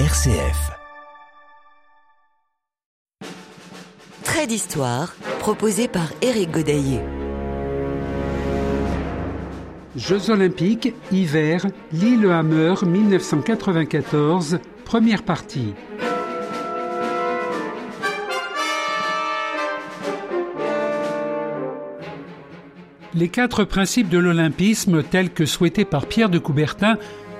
RCF. Trait d'histoire proposé par Éric Godaillé. Jeux olympiques, hiver, Lillehammer 1994, première partie. Les quatre principes de l'olympisme tels que souhaités par Pierre de Coubertin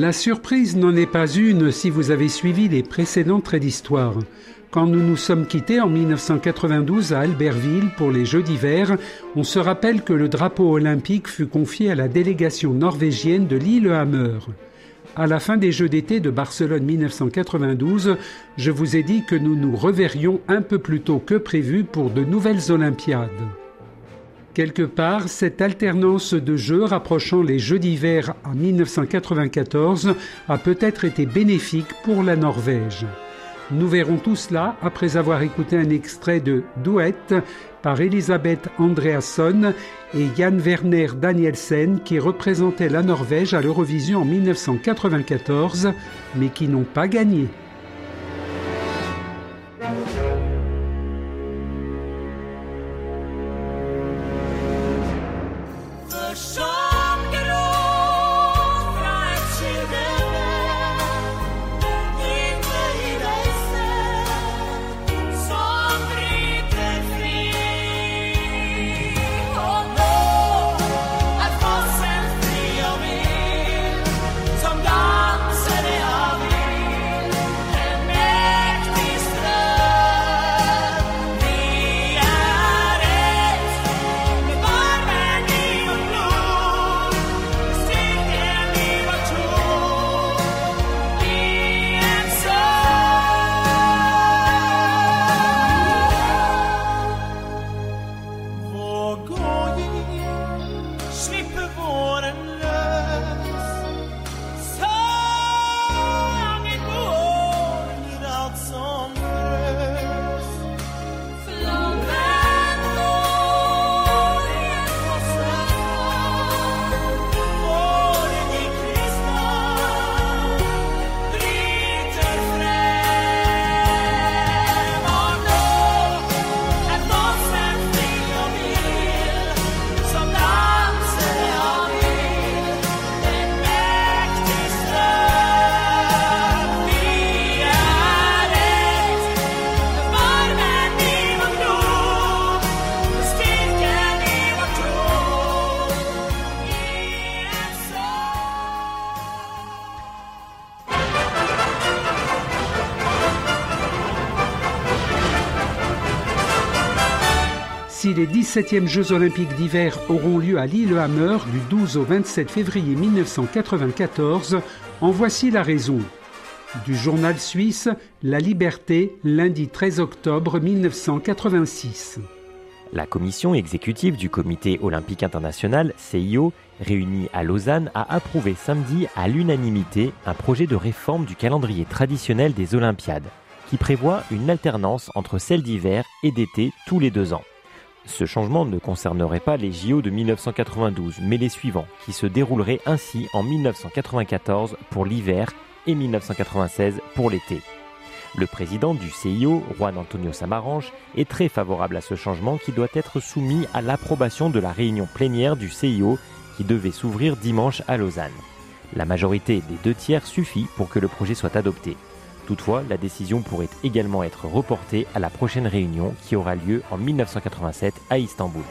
La surprise n'en est pas une si vous avez suivi les précédents traits d'histoire. Quand nous nous sommes quittés en 1992 à Albertville pour les Jeux d'hiver, on se rappelle que le drapeau olympique fut confié à la délégation norvégienne de Lillehammer. À la fin des Jeux d'été de Barcelone 1992, je vous ai dit que nous nous reverrions un peu plus tôt que prévu pour de nouvelles Olympiades. Quelque part, cette alternance de jeux rapprochant les Jeux d'hiver en 1994 a peut-être été bénéfique pour la Norvège. Nous verrons tout cela après avoir écouté un extrait de Duet par Elisabeth Andreasson et Jan Werner Danielsen qui représentaient la Norvège à l'Eurovision en 1994 mais qui n'ont pas gagné. 17e Jeux olympiques d'hiver auront lieu à Lillehammer du 12 au 27 février 1994, en voici la raison. Du journal suisse La Liberté, lundi 13 octobre 1986. La commission exécutive du Comité olympique international, CIO, réunie à Lausanne, a approuvé samedi à l'unanimité un projet de réforme du calendrier traditionnel des Olympiades, qui prévoit une alternance entre celles d'hiver et d'été tous les deux ans. Ce changement ne concernerait pas les JO de 1992, mais les suivants, qui se dérouleraient ainsi en 1994 pour l'hiver et 1996 pour l'été. Le président du CIO, Juan Antonio Samaranch, est très favorable à ce changement qui doit être soumis à l'approbation de la réunion plénière du CIO qui devait s'ouvrir dimanche à Lausanne. La majorité des deux tiers suffit pour que le projet soit adopté. Toutefois, la décision pourrait également être reportée à la prochaine réunion qui aura lieu en 1987 à Istanbul.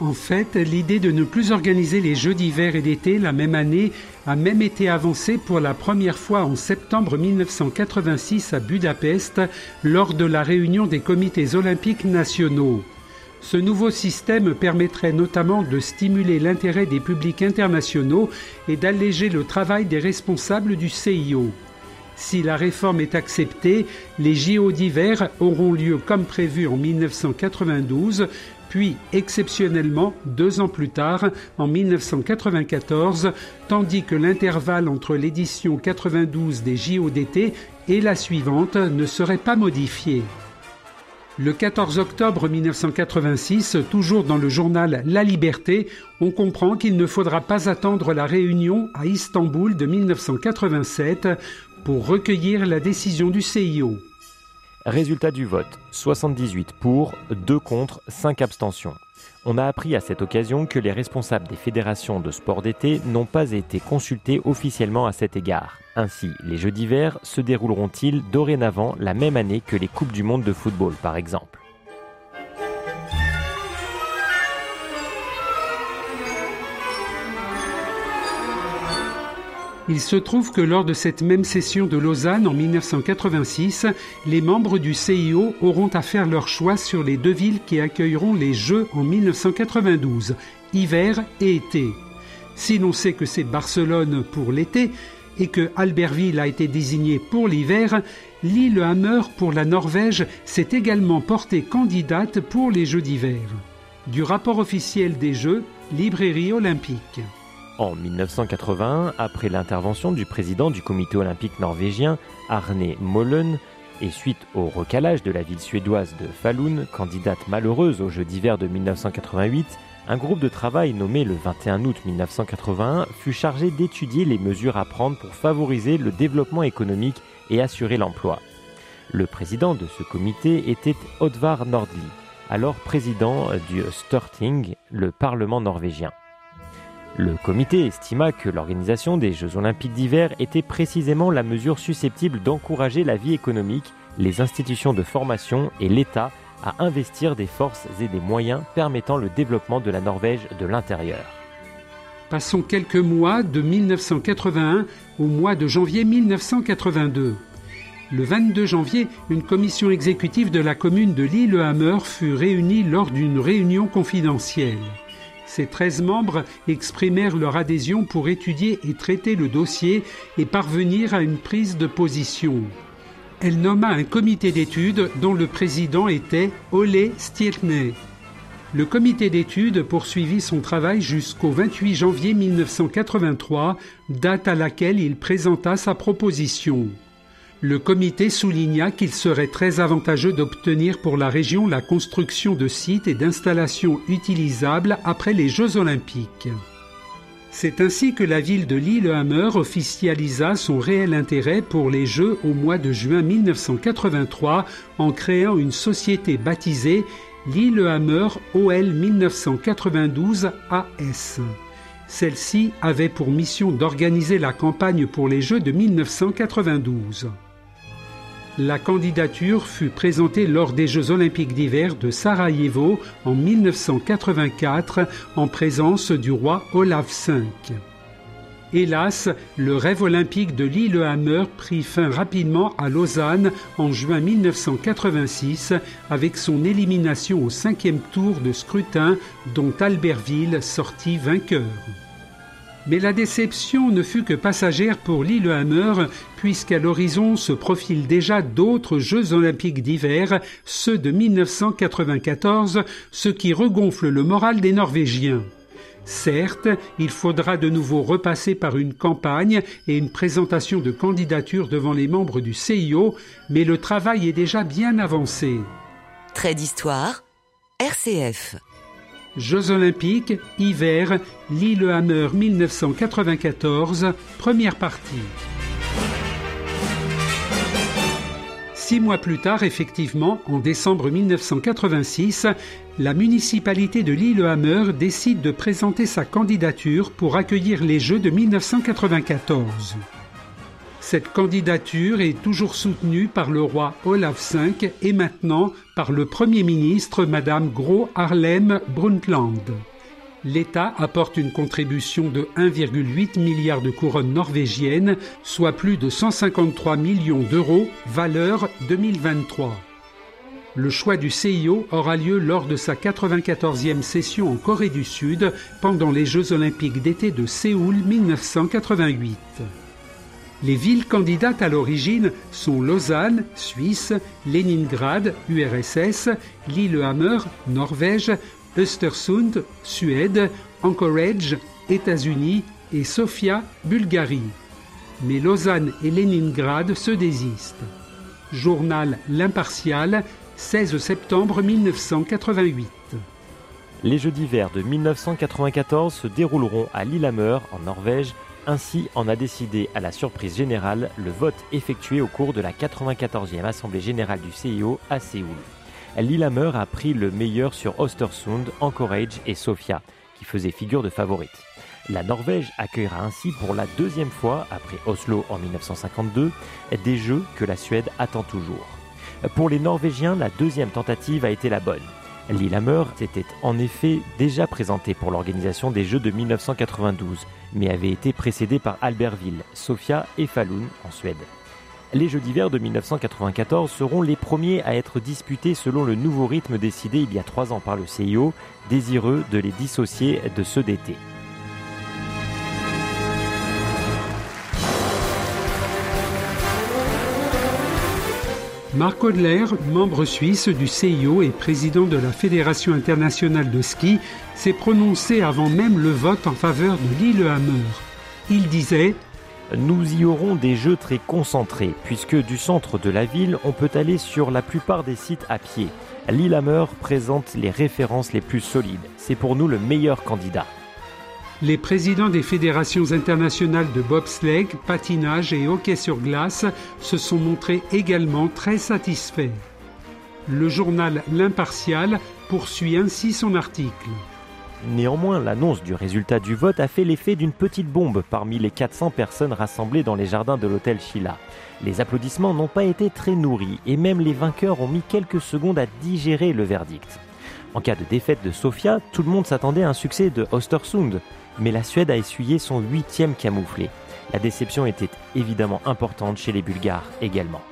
En fait, l'idée de ne plus organiser les Jeux d'hiver et d'été la même année a même été avancée pour la première fois en septembre 1986 à Budapest lors de la réunion des comités olympiques nationaux. Ce nouveau système permettrait notamment de stimuler l'intérêt des publics internationaux et d'alléger le travail des responsables du CIO. Si la réforme est acceptée, les JO d'hiver auront lieu comme prévu en 1992, puis exceptionnellement deux ans plus tard, en 1994, tandis que l'intervalle entre l'édition 92 des JO d'été et la suivante ne serait pas modifié. Le 14 octobre 1986, toujours dans le journal La Liberté, on comprend qu'il ne faudra pas attendre la réunion à Istanbul de 1987 pour recueillir la décision du CIO. Résultat du vote 78 pour, 2 contre, 5 abstentions. On a appris à cette occasion que les responsables des fédérations de sport d'été n'ont pas été consultés officiellement à cet égard. Ainsi, les Jeux d'hiver se dérouleront-ils dorénavant la même année que les Coupes du Monde de football, par exemple? Il se trouve que lors de cette même session de Lausanne en 1986, les membres du CIO auront à faire leur choix sur les deux villes qui accueilleront les Jeux en 1992, hiver et été. Si l'on sait que c'est Barcelone pour l'été, et que Albertville a été désigné pour l'hiver, Lillehammer pour la Norvège s'est également portée candidate pour les Jeux d'hiver. Du rapport officiel des Jeux, Librairie olympique. En 1981, après l'intervention du président du comité olympique norvégien, Arne Mollen, et suite au recalage de la ville suédoise de Falun, candidate malheureuse aux Jeux d'hiver de 1988, un groupe de travail nommé le 21 août 1981 fut chargé d'étudier les mesures à prendre pour favoriser le développement économique et assurer l'emploi. Le président de ce comité était Oddvar Nordli, alors président du Storting, le Parlement norvégien. Le comité estima que l'organisation des Jeux olympiques d'hiver était précisément la mesure susceptible d'encourager la vie économique, les institutions de formation et l'État à investir des forces et des moyens permettant le développement de la Norvège de l'intérieur. Passons quelques mois de 1981 au mois de janvier 1982. Le 22 janvier, une commission exécutive de la commune de Lillehammer fut réunie lors d'une réunion confidentielle. Ces 13 membres exprimèrent leur adhésion pour étudier et traiter le dossier et parvenir à une prise de position elle nomma un comité d'études dont le président était Ole Stietne. Le comité d'études poursuivit son travail jusqu'au 28 janvier 1983, date à laquelle il présenta sa proposition. Le comité souligna qu'il serait très avantageux d'obtenir pour la région la construction de sites et d'installations utilisables après les Jeux olympiques. C'est ainsi que la ville de Lillehammer officialisa son réel intérêt pour les Jeux au mois de juin 1983 en créant une société baptisée Lillehammer OL 1992 AS. Celle-ci avait pour mission d'organiser la campagne pour les Jeux de 1992. La candidature fut présentée lors des Jeux olympiques d'hiver de Sarajevo en 1984 en présence du roi Olaf V. Hélas, le rêve olympique de Lillehammer prit fin rapidement à Lausanne en juin 1986 avec son élimination au cinquième tour de scrutin dont Albertville sortit vainqueur. Mais la déception ne fut que passagère pour Lillehammer, puisqu'à l'horizon se profilent déjà d'autres Jeux olympiques d'hiver, ceux de 1994, ce qui regonfle le moral des Norvégiens. Certes, il faudra de nouveau repasser par une campagne et une présentation de candidature devant les membres du CIO, mais le travail est déjà bien avancé. Trait d'histoire, RCF. Jeux olympiques, hiver, Lillehammer 1994, première partie. Six mois plus tard, effectivement, en décembre 1986, la municipalité de Lillehammer décide de présenter sa candidature pour accueillir les Jeux de 1994. Cette candidature est toujours soutenue par le roi Olaf V et maintenant par le Premier ministre Madame Gro Harlem Brundtland. L'État apporte une contribution de 1,8 milliard de couronnes norvégiennes, soit plus de 153 millions d'euros, valeur 2023. Le choix du CIO aura lieu lors de sa 94e session en Corée du Sud pendant les Jeux olympiques d'été de Séoul 1988. Les villes candidates à l'origine sont Lausanne, Suisse, Leningrad, URSS, Lillehammer, Norvège, Östersund, Suède, Anchorage, États-Unis et Sofia, Bulgarie. Mais Lausanne et Leningrad se désistent. Journal L'Impartial, 16 septembre 1988. Les Jeux d'hiver de 1994 se dérouleront à Lillehammer, en Norvège. Ainsi en a décidé à la surprise générale le vote effectué au cours de la 94e Assemblée générale du CIO à Séoul. Lillehammer a pris le meilleur sur Ostersund, Anchorage et Sofia, qui faisaient figure de favorites. La Norvège accueillera ainsi pour la deuxième fois, après Oslo en 1952, des Jeux que la Suède attend toujours. Pour les Norvégiens, la deuxième tentative a été la bonne. Lillehammer s'était en effet déjà présenté pour l'organisation des Jeux de 1992, mais avait été précédé par Albertville, Sofia et Falun en Suède. Les Jeux d'hiver de 1994 seront les premiers à être disputés selon le nouveau rythme décidé il y a trois ans par le CIO, désireux de les dissocier de ceux d'été. Marc Odler, membre suisse du CIO et président de la Fédération internationale de ski, s'est prononcé avant même le vote en faveur de Lillehammer. Il disait Nous y aurons des jeux très concentrés, puisque du centre de la ville, on peut aller sur la plupart des sites à pied. Lillehammer présente les références les plus solides. C'est pour nous le meilleur candidat. Les présidents des fédérations internationales de bobsleigh, patinage et hockey sur glace se sont montrés également très satisfaits. Le journal L'Impartial poursuit ainsi son article. Néanmoins, l'annonce du résultat du vote a fait l'effet d'une petite bombe parmi les 400 personnes rassemblées dans les jardins de l'hôtel Sheila. Les applaudissements n'ont pas été très nourris et même les vainqueurs ont mis quelques secondes à digérer le verdict. En cas de défaite de Sofia, tout le monde s'attendait à un succès de Ostersund, mais la Suède a essuyé son huitième camouflé. La déception était évidemment importante chez les Bulgares également.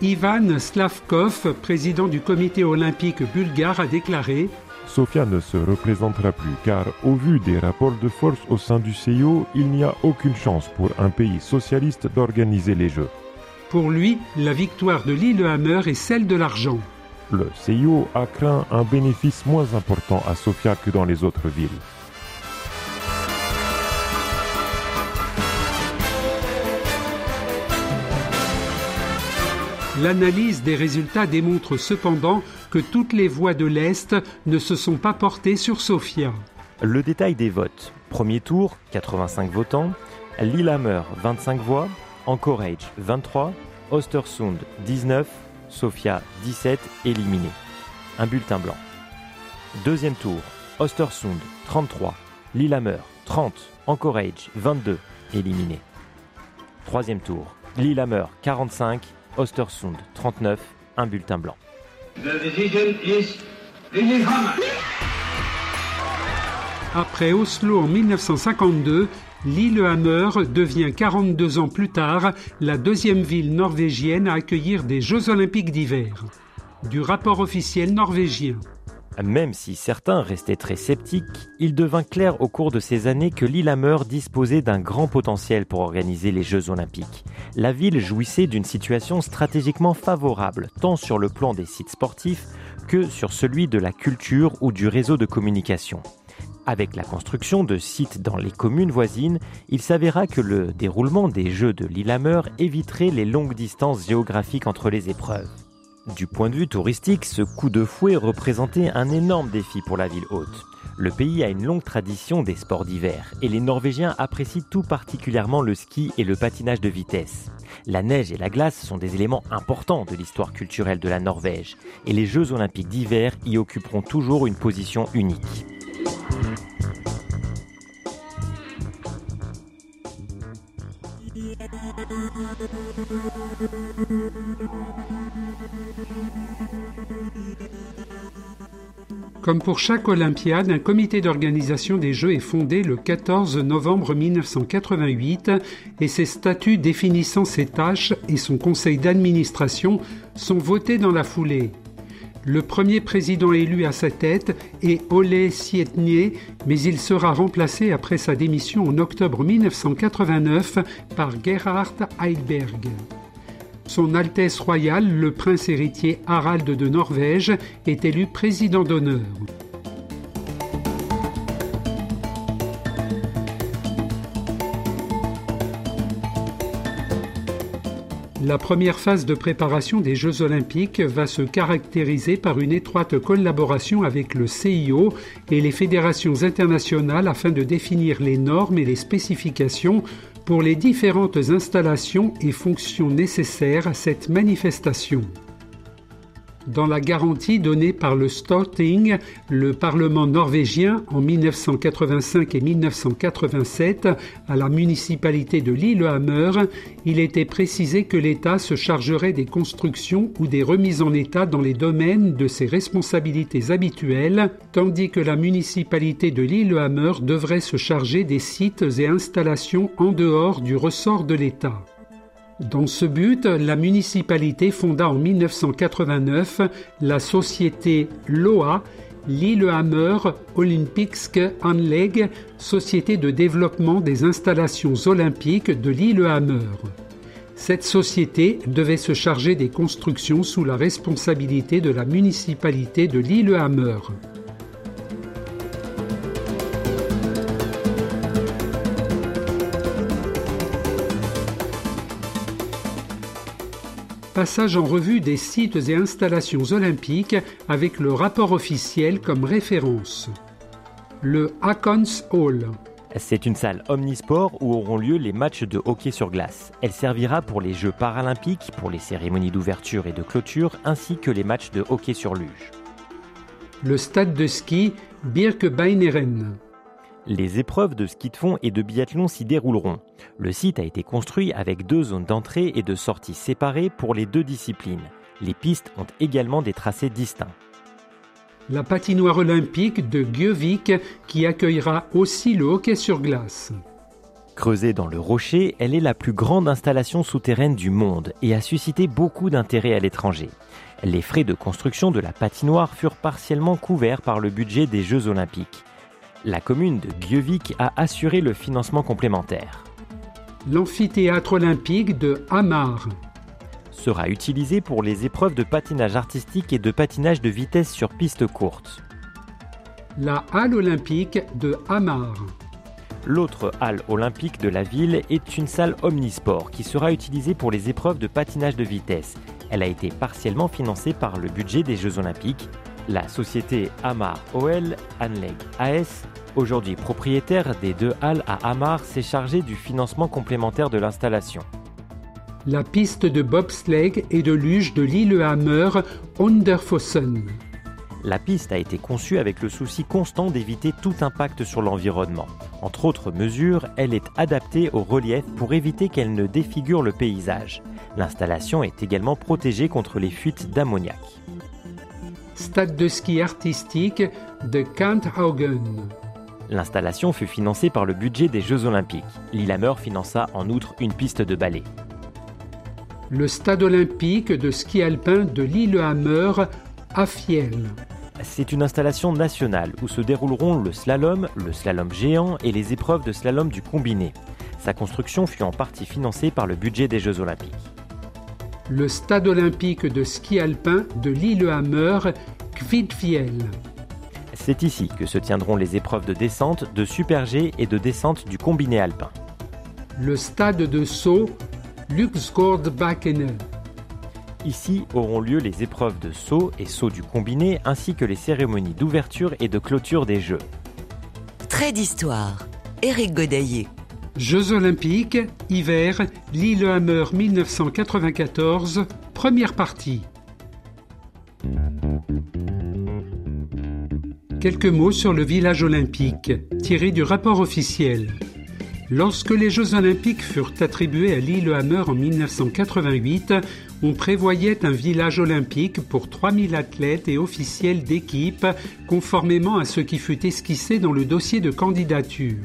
Ivan Slavkov, président du comité olympique bulgare, a déclaré Sofia ne se représentera plus car au vu des rapports de force au sein du CIO, il n'y a aucune chance pour un pays socialiste d'organiser les Jeux. Pour lui, la victoire de Lillehammer est celle de l'argent. Le CIO a craint un bénéfice moins important à Sofia que dans les autres villes. L'analyse des résultats démontre cependant que toutes les voix de l'Est ne se sont pas portées sur Sofia. Le détail des votes. Premier tour, 85 votants. Lillehammer, 25 voix. Anchorage, 23. Ostersund, 19. Sofia, 17. Éliminé. Un bulletin blanc. Deuxième tour. Ostersund, 33. Lillehammer, 30. Anchorage, 22. Éliminé. Troisième tour. Lillehammer, 45. Ostersund 39, un bulletin blanc. Après Oslo en 1952, Lillehammer devient 42 ans plus tard la deuxième ville norvégienne à accueillir des Jeux olympiques d'hiver. Du rapport officiel norvégien. Même si certains restaient très sceptiques, il devint clair au cours de ces années que Lillehammer disposait d'un grand potentiel pour organiser les Jeux olympiques. La ville jouissait d'une situation stratégiquement favorable, tant sur le plan des sites sportifs que sur celui de la culture ou du réseau de communication. Avec la construction de sites dans les communes voisines, il s'avéra que le déroulement des Jeux de Lillehammer éviterait les longues distances géographiques entre les épreuves. Du point de vue touristique, ce coup de fouet représentait un énorme défi pour la ville haute. Le pays a une longue tradition des sports d'hiver et les Norvégiens apprécient tout particulièrement le ski et le patinage de vitesse. La neige et la glace sont des éléments importants de l'histoire culturelle de la Norvège et les Jeux olympiques d'hiver y occuperont toujours une position unique. Comme pour chaque Olympiade, un comité d'organisation des Jeux est fondé le 14 novembre 1988 et ses statuts définissant ses tâches et son conseil d'administration sont votés dans la foulée. Le premier président élu à sa tête est Ole Sietnier, mais il sera remplacé après sa démission en octobre 1989 par Gerhard Heilberg. Son Altesse royale, le prince héritier Harald de Norvège, est élu président d'honneur. La première phase de préparation des Jeux olympiques va se caractériser par une étroite collaboration avec le CIO et les fédérations internationales afin de définir les normes et les spécifications pour les différentes installations et fonctions nécessaires à cette manifestation. Dans la garantie donnée par le Storting, le Parlement norvégien en 1985 et 1987 à la municipalité de Lillehammer, il était précisé que l'État se chargerait des constructions ou des remises en état dans les domaines de ses responsabilités habituelles, tandis que la municipalité de Lillehammer devrait se charger des sites et installations en dehors du ressort de l'État. Dans ce but, la municipalité fonda en 1989 la société LOA, Lillehammer Olympisk Anleg, société de développement des installations olympiques de Lillehammer. Cette société devait se charger des constructions sous la responsabilité de la municipalité de Lillehammer. Passage en revue des sites et installations olympiques avec le rapport officiel comme référence. Le Hakons Hall. C'est une salle omnisport où auront lieu les matchs de hockey sur glace. Elle servira pour les Jeux paralympiques, pour les cérémonies d'ouverture et de clôture, ainsi que les matchs de hockey sur luge. Le stade de ski Birkebeineren. Les épreuves de ski de fond et de biathlon s'y dérouleront. Le site a été construit avec deux zones d'entrée et de sortie séparées pour les deux disciplines. Les pistes ont également des tracés distincts. La patinoire olympique de Gjøvik qui accueillera aussi le hockey sur glace. Creusée dans le rocher, elle est la plus grande installation souterraine du monde et a suscité beaucoup d'intérêt à l'étranger. Les frais de construction de la patinoire furent partiellement couverts par le budget des Jeux olympiques la commune de Gjøvik a assuré le financement complémentaire. L'amphithéâtre olympique de Hamar sera utilisé pour les épreuves de patinage artistique et de patinage de vitesse sur piste courte. La halle olympique de Hamar. L'autre halle olympique de la ville est une salle omnisport qui sera utilisée pour les épreuves de patinage de vitesse. Elle a été partiellement financée par le budget des Jeux olympiques. La société Hamar OL Anleg AS Aujourd'hui propriétaire des deux halles à Hamar, s'est chargé du financement complémentaire de l'installation. La piste de bobsleigh et de luge de Lillehammer Underfossen. La piste a été conçue avec le souci constant d'éviter tout impact sur l'environnement. Entre autres mesures, elle est adaptée au relief pour éviter qu'elle ne défigure le paysage. L'installation est également protégée contre les fuites d'ammoniac. Stade de ski artistique de Kanthaugen. L'installation fut financée par le budget des Jeux Olympiques. Lillehammer finança en outre une piste de ballet. Le stade olympique de ski alpin de Lillehammer à Fiel. C'est une installation nationale où se dérouleront le slalom, le slalom géant et les épreuves de slalom du combiné. Sa construction fut en partie financée par le budget des Jeux Olympiques. Le stade olympique de ski alpin de Lillehammer, Kvitfiel. C'est ici que se tiendront les épreuves de descente, de super G et de descente du combiné alpin. Le stade de saut Luxgårdbackene. Ici auront lieu les épreuves de saut et saut du combiné ainsi que les cérémonies d'ouverture et de clôture des Jeux. Trait d'histoire. Éric Godaillé. Jeux olympiques, hiver, Lillehammer 1994, première partie. Quelques mots sur le village olympique, tiré du rapport officiel. Lorsque les Jeux olympiques furent attribués à Lillehammer en 1988, on prévoyait un village olympique pour 3000 athlètes et officiels d'équipe, conformément à ce qui fut esquissé dans le dossier de candidature.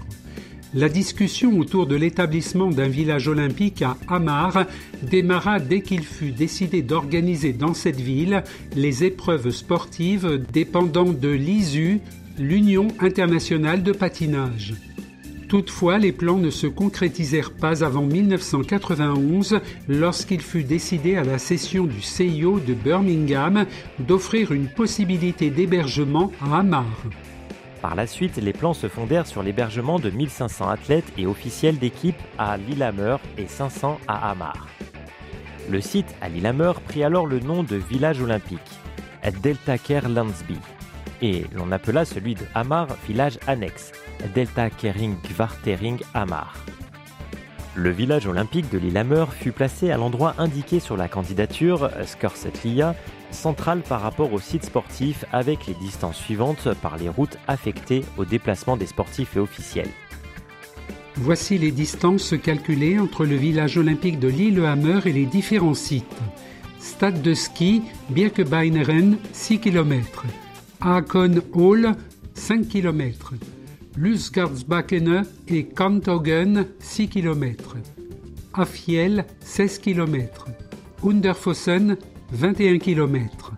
La discussion autour de l'établissement d'un village olympique à Hamar démarra dès qu'il fut décidé d'organiser dans cette ville les épreuves sportives dépendant de l'ISU, l'Union internationale de patinage. Toutefois, les plans ne se concrétisèrent pas avant 1991 lorsqu'il fut décidé à la session du CIO de Birmingham d'offrir une possibilité d'hébergement à Hamar. Par la suite, les plans se fondèrent sur l'hébergement de 1500 athlètes et officiels d'équipe à Lillehammer et 500 à Hamar. Le site à Lillehammer prit alors le nom de village olympique, Delta Care Landsby, et l'on appela celui de Hamar village annexe, Delta Kering Kvartering Hamar. Le village olympique de Lillehammer fut placé à l'endroit indiqué sur la candidature, Skorsetlia, central par rapport au site sportif avec les distances suivantes par les routes affectées au déplacement des sportifs et officiels. Voici les distances calculées entre le village olympique de Lillehammer et les différents sites. Stade de ski, Birkebeineren, 6 km. Akon Hall, 5 km. Lusgardsbakkene et Kantogen 6 km. Affiel 16 km. Underfossen 21 km.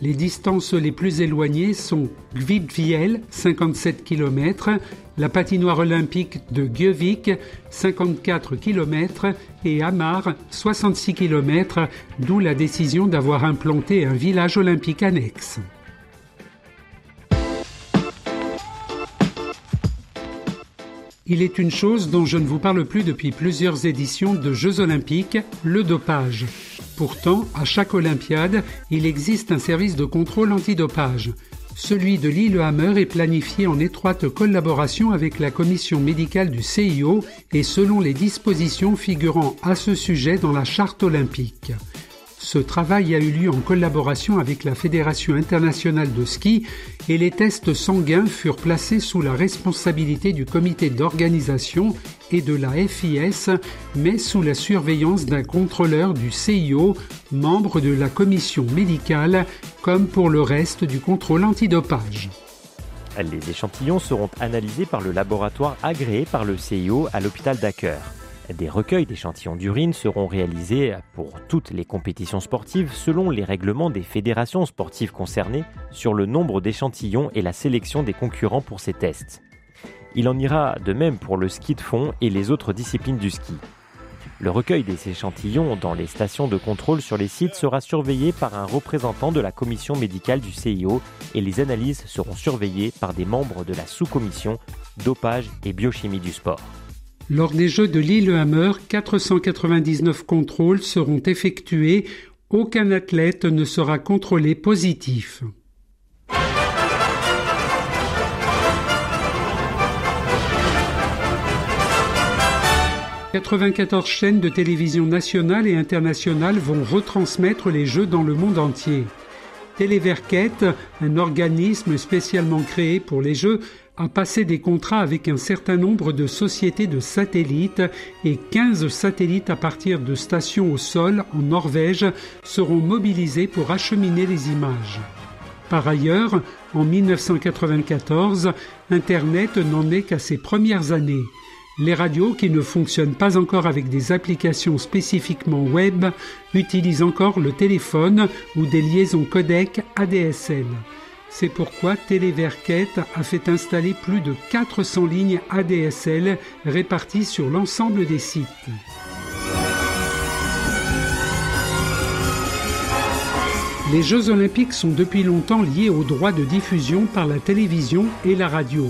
Les distances les plus éloignées sont Gvidviel 57 km, la patinoire olympique de Gjøvik 54 km et Hamar 66 km, d'où la décision d'avoir implanté un village olympique annexe. Il est une chose dont je ne vous parle plus depuis plusieurs éditions de Jeux olympiques, le dopage. Pourtant, à chaque Olympiade, il existe un service de contrôle antidopage. Celui de Lillehammer est planifié en étroite collaboration avec la commission médicale du CIO et selon les dispositions figurant à ce sujet dans la charte olympique. Ce travail a eu lieu en collaboration avec la Fédération internationale de ski et les tests sanguins furent placés sous la responsabilité du comité d'organisation et de la FIS, mais sous la surveillance d'un contrôleur du CIO, membre de la commission médicale, comme pour le reste du contrôle antidopage. Les échantillons seront analysés par le laboratoire agréé par le CIO à l'hôpital d'Acker. Des recueils d'échantillons d'urine seront réalisés pour toutes les compétitions sportives selon les règlements des fédérations sportives concernées sur le nombre d'échantillons et la sélection des concurrents pour ces tests. Il en ira de même pour le ski de fond et les autres disciplines du ski. Le recueil des échantillons dans les stations de contrôle sur les sites sera surveillé par un représentant de la commission médicale du CIO et les analyses seront surveillées par des membres de la sous-commission dopage et biochimie du sport. Lors des Jeux de Lillehammer, 499 contrôles seront effectués. Aucun athlète ne sera contrôlé positif. « 94 chaînes de télévision nationales et internationales vont retransmettre les Jeux dans le monde entier. Téléverquette, un organisme spécialement créé pour les Jeux, a passé des contrats avec un certain nombre de sociétés de satellites et 15 satellites à partir de stations au sol en Norvège seront mobilisés pour acheminer les images. Par ailleurs, en 1994, Internet n'en est qu'à ses premières années. Les radios qui ne fonctionnent pas encore avec des applications spécifiquement web utilisent encore le téléphone ou des liaisons codec ADSL. C'est pourquoi Téléverquette a fait installer plus de 400 lignes ADSL réparties sur l'ensemble des sites. Les Jeux olympiques sont depuis longtemps liés aux droits de diffusion par la télévision et la radio.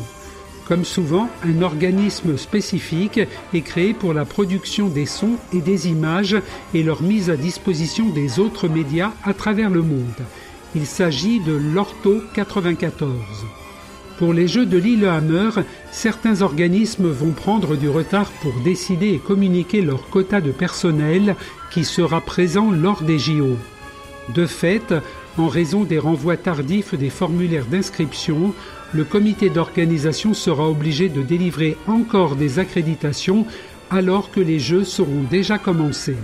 Comme souvent, un organisme spécifique est créé pour la production des sons et des images et leur mise à disposition des autres médias à travers le monde. Il s'agit de l'Orto 94. Pour les Jeux de Lillehammer, certains organismes vont prendre du retard pour décider et communiquer leur quota de personnel qui sera présent lors des JO. De fait, en raison des renvois tardifs des formulaires d'inscription, le comité d'organisation sera obligé de délivrer encore des accréditations alors que les Jeux seront déjà commencés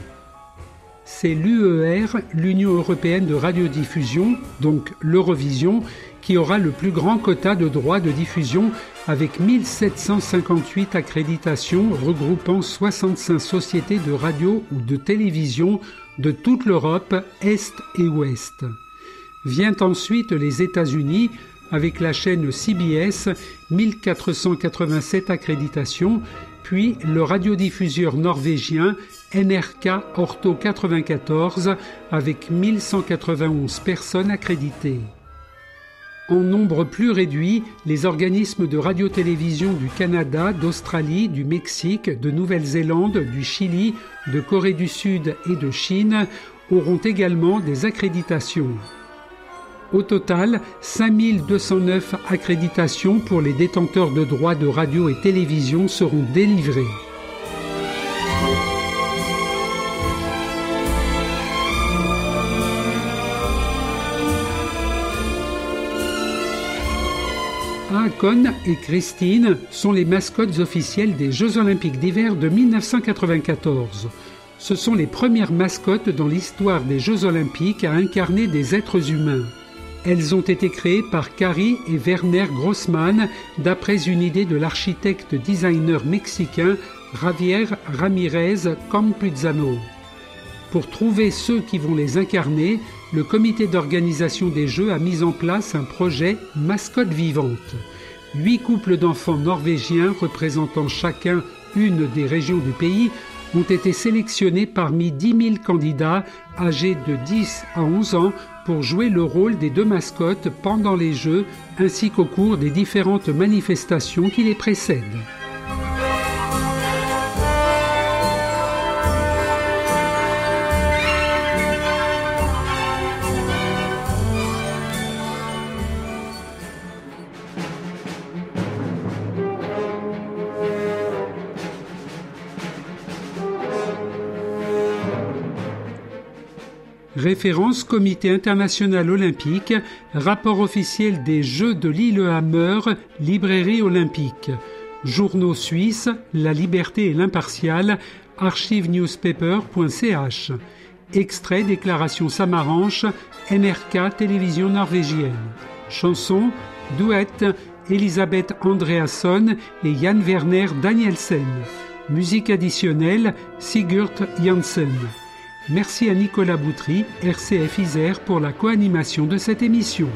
c'est l'UER, l'Union européenne de radiodiffusion, donc l'Eurovision, qui aura le plus grand quota de droits de diffusion avec 1758 accréditations regroupant 65 sociétés de radio ou de télévision de toute l'Europe, Est et Ouest. Vient ensuite les États-Unis avec la chaîne CBS, 1487 accréditations, puis le radiodiffuseur norvégien NRK Orto 94 avec 1191 personnes accréditées. En nombre plus réduit, les organismes de radio-télévision du Canada, d'Australie, du Mexique, de Nouvelle-Zélande, du Chili, de Corée du Sud et de Chine auront également des accréditations. Au total, 5209 accréditations pour les détenteurs de droits de radio et télévision seront délivrées. Akon et Christine sont les mascottes officielles des Jeux olympiques d'hiver de 1994. Ce sont les premières mascottes dans l'histoire des Jeux olympiques à incarner des êtres humains. Elles ont été créées par Cari et Werner Grossman d'après une idée de l'architecte designer mexicain Javier Ramirez Campuzano. Pour trouver ceux qui vont les incarner, le comité d'organisation des Jeux a mis en place un projet Mascotte vivante. Huit couples d'enfants norvégiens représentant chacun une des régions du pays ont été sélectionnés parmi 10 000 candidats âgés de 10 à 11 ans pour jouer le rôle des deux mascottes pendant les Jeux ainsi qu'au cours des différentes manifestations qui les précèdent. Référence Comité international olympique, rapport officiel des Jeux de Lillehammer, librairie olympique. Journaux suisses, La Liberté et l'Impartial, archivenewspaper.ch. Extrait Déclaration Samaranche, NRK Télévision norvégienne. Chanson, Duet, Elisabeth Andreasson et Jan Werner Danielsen. Musique additionnelle, Sigurd Janssen. Merci à Nicolas Boutry, RCF Isère, pour la co-animation de cette émission.